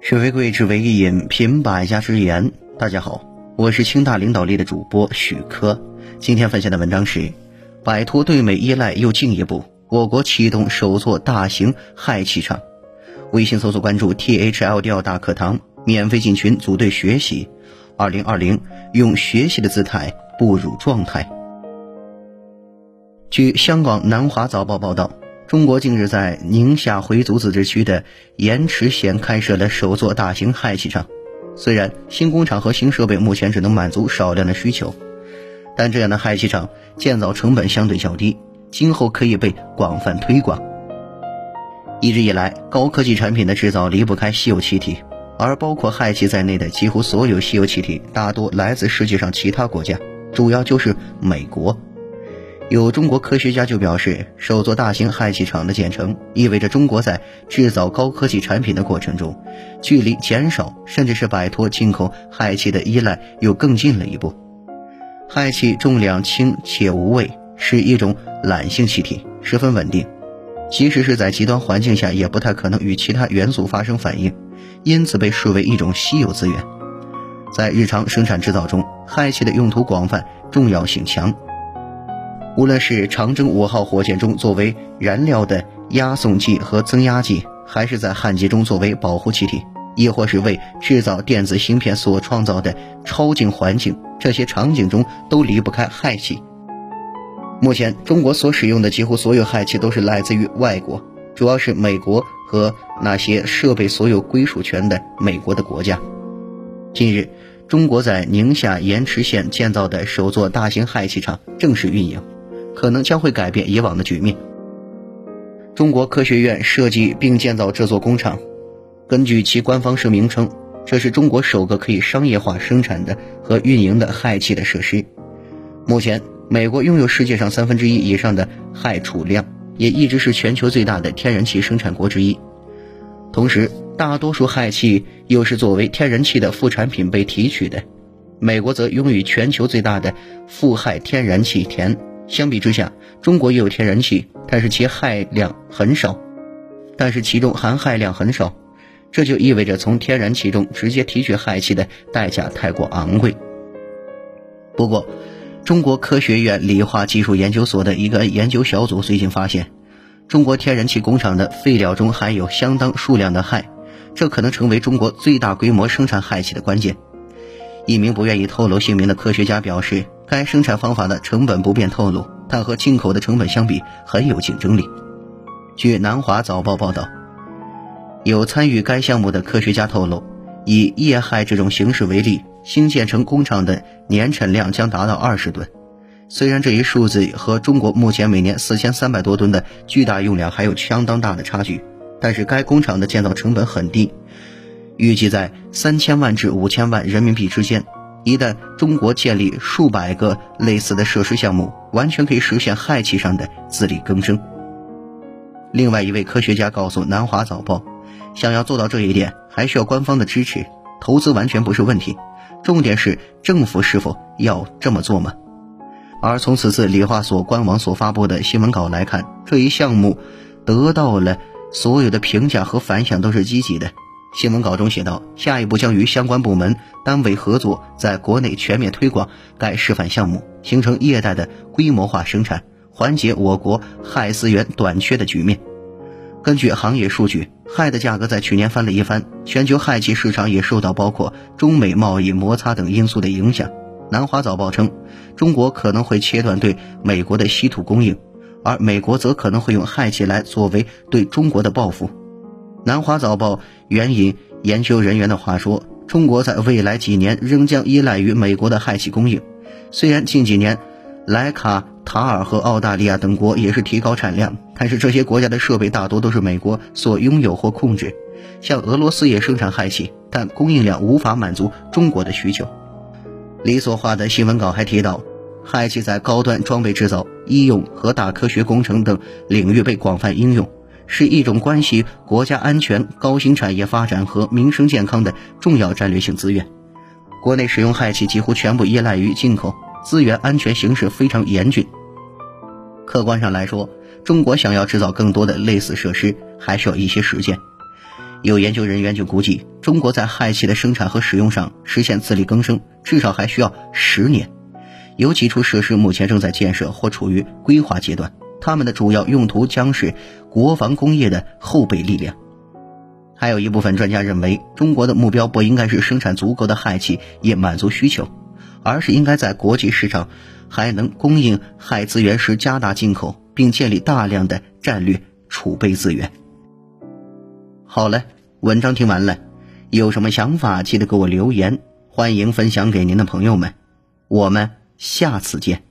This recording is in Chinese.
学为贵，之为一饮，品百家之言。大家好，我是清大领导力的主播许科。今天分享的文章是：摆脱对美依赖又进一步，我国启动首座大型氦气厂。微信搜索关注 T H L D 大课堂，免费进群组队学习。二零二零，用学习的姿态步入状态。据香港南华早报报道，中国近日在宁夏回族自治区的盐池县开设了首座大型氦气厂。虽然新工厂和新设备目前只能满足少量的需求，但这样的氦气厂建造成本相对较低，今后可以被广泛推广。一直以来，高科技产品的制造离不开稀有气体，而包括氦气在内的几乎所有稀有气体大多来自世界上其他国家，主要就是美国。有中国科学家就表示，首座大型氦气厂的建成，意味着中国在制造高科技产品的过程中，距离减少甚至是摆脱进口氦气的依赖又更近了一步。氦气重量轻且无味，是一种懒性气体，十分稳定，即使是在极端环境下，也不太可能与其他元素发生反应，因此被视为一种稀有资源。在日常生产制造中，氦气的用途广泛，重要性强。无论是长征五号火箭中作为燃料的压送剂和增压剂，还是在焊接中作为保护气体，亦或是为制造电子芯片所创造的超净环境，这些场景中都离不开氦气。目前，中国所使用的几乎所有氦气都是来自于外国，主要是美国和那些设备所有归属权的美国的国家。近日，中国在宁夏盐池县建造的首座大型氦气厂正式运营。可能将会改变以往的局面。中国科学院设计并建造这座工厂，根据其官方声明称，这是中国首个可以商业化生产的和运营的氦气的设施。目前，美国拥有世界上三分之一以上的氦储量，也一直是全球最大的天然气生产国之一。同时，大多数氦气又是作为天然气的副产品被提取的。美国则拥有全球最大的富氦天然气田。相比之下，中国也有天然气，但是其氦量很少，但是其中含氦量很少，这就意味着从天然气中直接提取氦气的代价太过昂贵。不过，中国科学院理化技术研究所的一个研究小组最近发现，中国天然气工厂的废料中含有相当数量的氦，这可能成为中国最大规模生产氦气的关键。一名不愿意透露姓名的科学家表示。该生产方法的成本不便透露，但和进口的成本相比很有竞争力。据南华早报报道，有参与该项目的科学家透露，以液氦这种形式为例，新建成工厂的年产量将达到二十吨。虽然这一数字和中国目前每年四千三百多吨的巨大用量还有相当大的差距，但是该工厂的建造成本很低，预计在三千万至五千万人民币之间。一旦中国建立数百个类似的设施项目，完全可以实现氦气上的自力更生。另外一位科学家告诉《南华早报》，想要做到这一点，还需要官方的支持，投资完全不是问题，重点是政府是否要这么做吗？而从此次理化所官网所发布的新闻稿来看，这一项目得到了所有的评价和反响都是积极的。新闻稿中写道：“下一步将与相关部门单位合作，在国内全面推广该示范项目，形成业态的规模化生产，缓解我国氦资源短缺的局面。”根据行业数据，氦的价格在去年翻了一番，全球氦气市场也受到包括中美贸易摩擦等因素的影响。南华早报称，中国可能会切断对美国的稀土供应，而美国则可能会用氦气来作为对中国的报复。南华早报援引研究人员的话说：“中国在未来几年仍将依赖于美国的氦气供应。虽然近几年，莱卡塔尔和澳大利亚等国也是提高产量，但是这些国家的设备大多都是美国所拥有或控制。像俄罗斯也生产氦气，但供应量无法满足中国的需求。”李所画的新闻稿还提到，氦气在高端装备制造、医用和大科学工程等领域被广泛应用。是一种关系国家安全、高新产业发展和民生健康的重要战略性资源。国内使用氦气几乎全部依赖于进口，资源安全形势非常严峻。客观上来说，中国想要制造更多的类似设施，还需要一些时间。有研究人员就估计，中国在氦气的生产和使用上实现自力更生，至少还需要十年。有几处设施目前正在建设或处于规划阶段，它们的主要用途将是国防工业的后备力量。还有一部分专家认为，中国的目标不应该是生产足够的氦气以满足需求，而是应该在国际市场还能供应氦资源时加大进口，并建立大量的战略储备资源。好了，文章听完了，有什么想法记得给我留言，欢迎分享给您的朋友们，我们下次见。